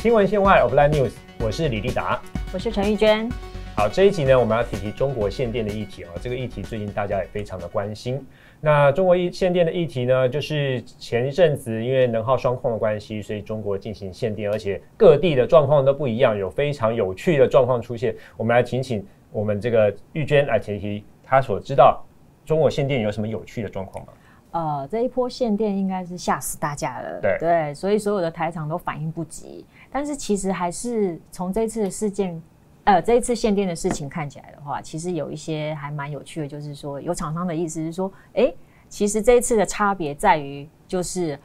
新闻线外 Offline News，我是李立达，我是陈玉娟。好，这一集呢，我们要提提中国限电的议题啊。这个议题最近大家也非常的关心。那中国一限电的议题呢，就是前一阵子因为能耗双控的关系，所以中国进行限电，而且各地的状况都不一样，有非常有趣的状况出现。我们来请请我们这个玉娟来提提她所知道中国限电有什么有趣的状况吗？呃，这一波限电应该是吓死大家了，对对，所以所有的台厂都反应不及。但是其实还是从这次的事件，呃，这一次限电的事情看起来的话，其实有一些还蛮有趣的，就是说有厂商的意思是说，哎，其实这一次的差别在于，就是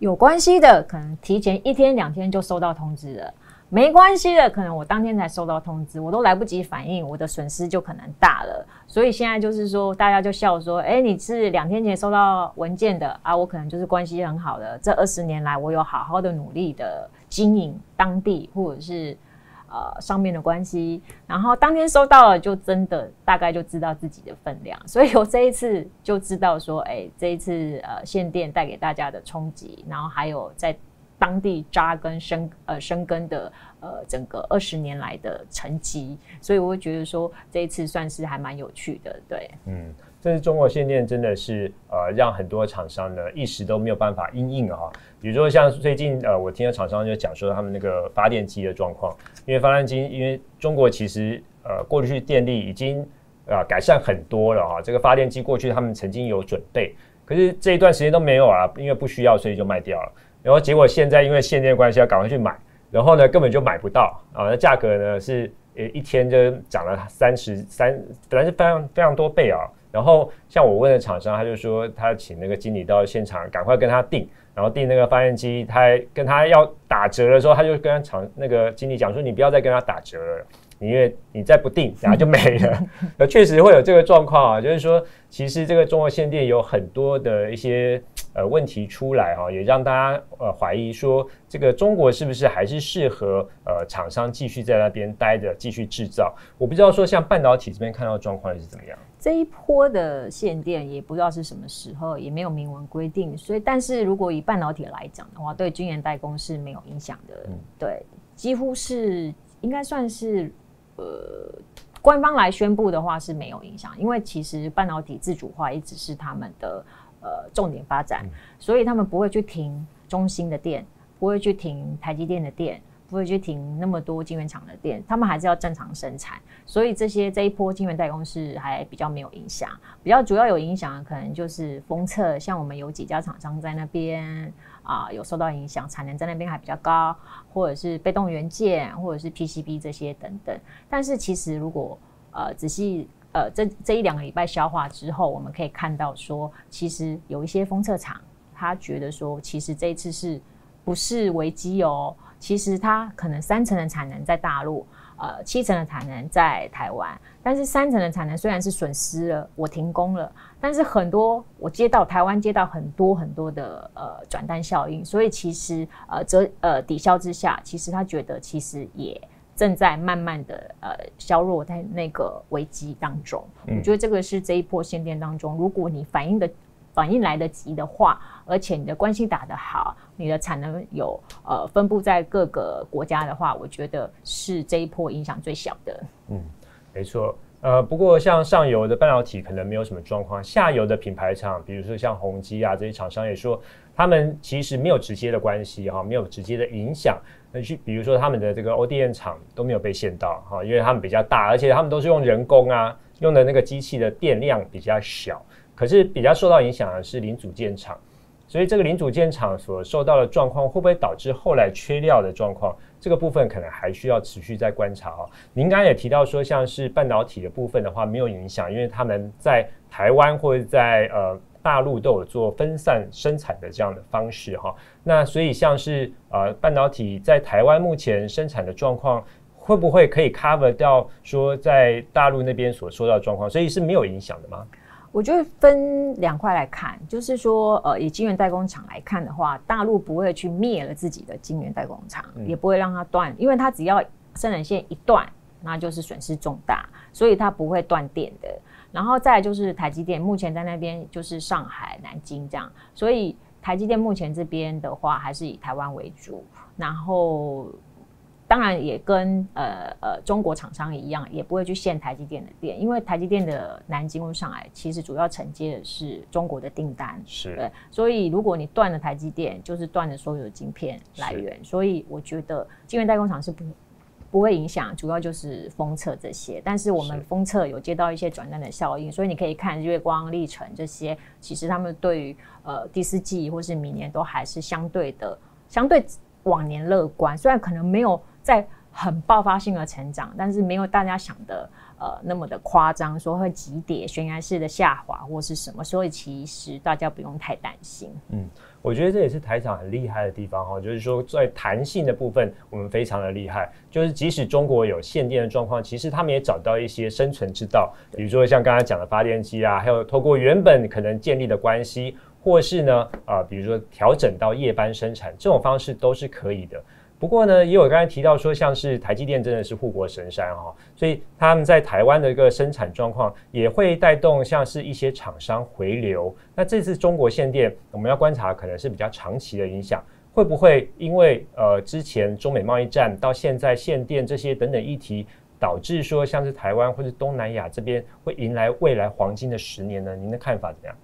有关系的可能提前一天两天就收到通知了。没关系的，可能我当天才收到通知，我都来不及反应，我的损失就可能大了。所以现在就是说，大家就笑说：“哎，你是两天前收到文件的啊，我可能就是关系很好的。这二十年来，我有好好的努力的经营当地或者是呃上面的关系，然后当天收到了，就真的大概就知道自己的分量。所以我这一次就知道说，哎，这一次呃限电带给大家的冲击，然后还有在。当地扎根生呃生根的呃整个二十年来的成绩，所以我会觉得说这一次算是还蛮有趣的，对，嗯，这是中国限电真的是呃让很多厂商呢一时都没有办法应应啊，比如说像最近呃我听到厂商就讲说他们那个发电机的状况，因为发电机因为中国其实呃过去电力已经啊改善很多了啊，这个发电机过去他们曾经有准备，可是这一段时间都没有啊，因为不需要所以就卖掉了。然后结果现在因为限电关系要赶快去买，然后呢根本就买不到啊！那价格呢是呃一天就涨了三十三，本来是非常非常多倍啊。然后像我问的厂商，他就说他请那个经理到现场赶快跟他订，然后订那个发电机，他跟他要打折的时候，他就跟厂那个经理讲说，你不要再跟他打折了。你因为你再不定，然后就没了。呃，确实会有这个状况啊，就是说，其实这个中国限电有很多的一些呃问题出来哈，也让大家呃怀疑说，这个中国是不是还是适合呃厂商继续在那边待着，继续制造？我不知道说像半导体这边看到状况是怎么样。这一波的限电也不知道是什么时候，也没有明文规定，所以但是如果以半导体来讲的话，对军研代工是没有影响的。嗯，对，几乎是应该算是。呃，官方来宣布的话是没有影响，因为其实半导体自主化一直是他们的呃重点发展，所以他们不会去停中芯的店，不会去停台积电的店，不会去停那么多晶圆厂的店，他们还是要正常生产，所以这些这一波晶圆代工是还比较没有影响，比较主要有影响的可能就是封测，像我们有几家厂商在那边。啊，有受到影响，产能在那边还比较高，或者是被动元件，或者是 PCB 这些等等。但是其实如果呃仔细呃这这一两个礼拜消化之后，我们可以看到说，其实有一些封测厂，他觉得说，其实这一次是不是危机哦？其实它可能三成的产能在大陆。呃，七成的产能在台湾，但是三成的产能虽然是损失了，我停工了，但是很多我接到台湾接到很多很多的呃转单效应，所以其实呃折呃抵消之下，其实他觉得其实也正在慢慢的呃削弱在那个危机当中。我觉得这个是这一波限电当中，如果你反应的。反应来得及的话，而且你的关系打得好，你的产能有呃分布在各个国家的话，我觉得是这一波影响最小的。嗯，没错。呃，不过像上游的半导体可能没有什么状况，下游的品牌厂，比如说像宏基啊这些厂商也说，他们其实没有直接的关系哈，没有直接的影响。那去比如说他们的这个 ODM 厂都没有被限到哈，因为他们比较大，而且他们都是用人工啊，用的那个机器的电量比较小。可是比较受到影响的是零组件厂，所以这个零组件厂所受到的状况会不会导致后来缺料的状况？这个部分可能还需要持续再观察哦。您刚刚也提到说，像是半导体的部分的话没有影响，因为他们在台湾或者在呃大陆都有做分散生产的这样的方式哈。那所以像是呃半导体在台湾目前生产的状况，会不会可以 cover 掉说在大陆那边所受到的状况？所以是没有影响的吗？我觉得分两块来看，就是说，呃，以晶圆代工厂来看的话，大陆不会去灭了自己的晶圆代工厂，也不会让它断，因为它只要生产线一断，那就是损失重大，所以它不会断电的。然后再就是台积电，目前在那边就是上海、南京这样，所以台积电目前这边的话，还是以台湾为主，然后。也跟呃呃中国厂商一样，也不会去限台积电的电，因为台积电的南京或上海其实主要承接的是中国的订单，是。对，所以如果你断了台积电，就是断了所有的晶片来源，所以我觉得晶圆代工厂是不不会影响，主要就是封测这些，但是我们封测有接到一些转单的效应，所以你可以看月光、历程这些，其实他们对于呃第四季或是明年都还是相对的相对往年乐观，虽然可能没有。在很爆发性的成长，但是没有大家想的呃那么的夸张，说会急跌、悬崖式的下滑或是什么，所以其实大家不用太担心。嗯，我觉得这也是台场很厉害的地方哈，就是说在弹性的部分，我们非常的厉害。就是即使中国有限电的状况，其实他们也找到一些生存之道，比如说像刚才讲的发电机啊，还有透过原本可能建立的关系，或是呢啊，比如说调整到夜班生产这种方式都是可以的。不过呢，也有刚才提到说，像是台积电真的是护国神山哈，所以他们在台湾的一个生产状况也会带动像是一些厂商回流。那这次中国限电，我们要观察可能是比较长期的影响，会不会因为呃之前中美贸易战到现在限电这些等等议题，导致说像是台湾或者东南亚这边会迎来未来黄金的十年呢？您的看法怎么样？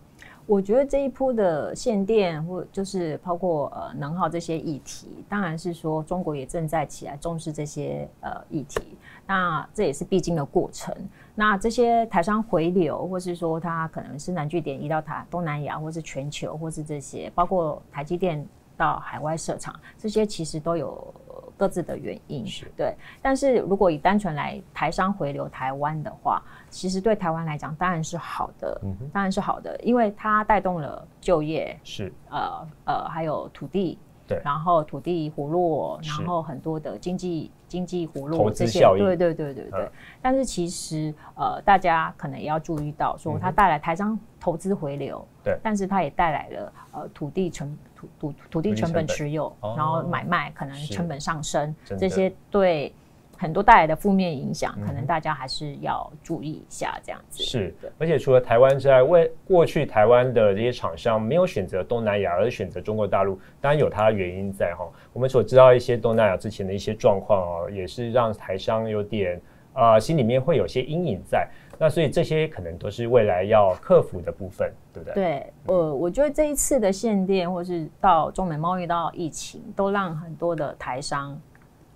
我觉得这一波的限电，或就是包括呃能耗这些议题，当然是说中国也正在起来重视这些呃议题。那这也是必经的过程。那这些台商回流，或是说它可能是南据点移到台东南亚，或是全球，或是这些，包括台积电到海外设厂，这些其实都有。各自的原因是。对，但是如果以单纯来台商回流台湾的话，其实对台湾来讲当然是好的，当然是好的，因为它带动了就业，是。呃呃，还有土地，对，然后土地活络，然后很多的经济经济活络这些，对对对对对。但是其实呃，大家可能也要注意到，说它带来台商投资回流，对，但是它也带来了呃土地成。土土土地成本持有，然后买卖可能成本上升，这些对很多带来的负面影响，可能大家还是要注意一下。这样子是的，而且除了台湾之外，为过去台湾的这些厂商没有选择东南亚，而选择中国大陆，当然有它的原因在哈。我们所知道一些东南亚之前的一些状况哦，也是让台商有点啊心里面会有些阴影在。那所以这些可能都是未来要克服的部分，对不对？对，呃，我觉得这一次的限电，或是到中美贸易到疫情，都让很多的台商，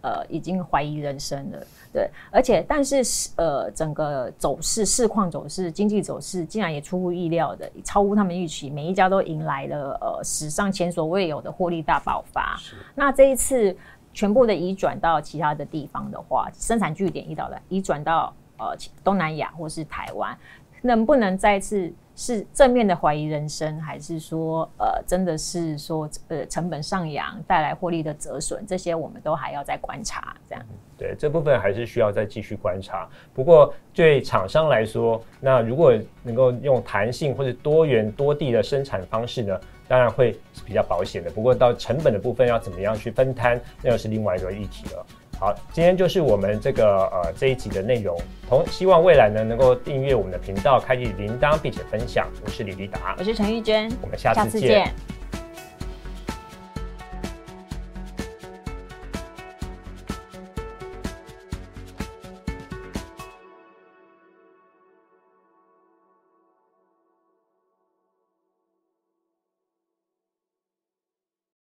呃，已经怀疑人生了。对，而且但是呃，整个走势、市况走势、经济走势，竟然也出乎意料的，超乎他们预期，每一家都迎来了呃史上前所未有的获利大爆发。那这一次全部的移转到其他的地方的话，生产据点移到了移转到。呃，东南亚或是台湾，能不能再次是正面的怀疑人生，还是说呃，真的是说呃成本上扬带来获利的折损？这些我们都还要再观察。这样，对这部分还是需要再继续观察。不过对厂商来说，那如果能够用弹性或者多元多地的生产方式呢，当然会比较保险的。不过到成本的部分要怎么样去分摊，那又是另外一个议题了。好，今天就是我们这个呃这一集的内容。同希望未来呢能够订阅我们的频道，开启铃铛，并且分享。我是李立达，我是陈玉娟，我们下次见。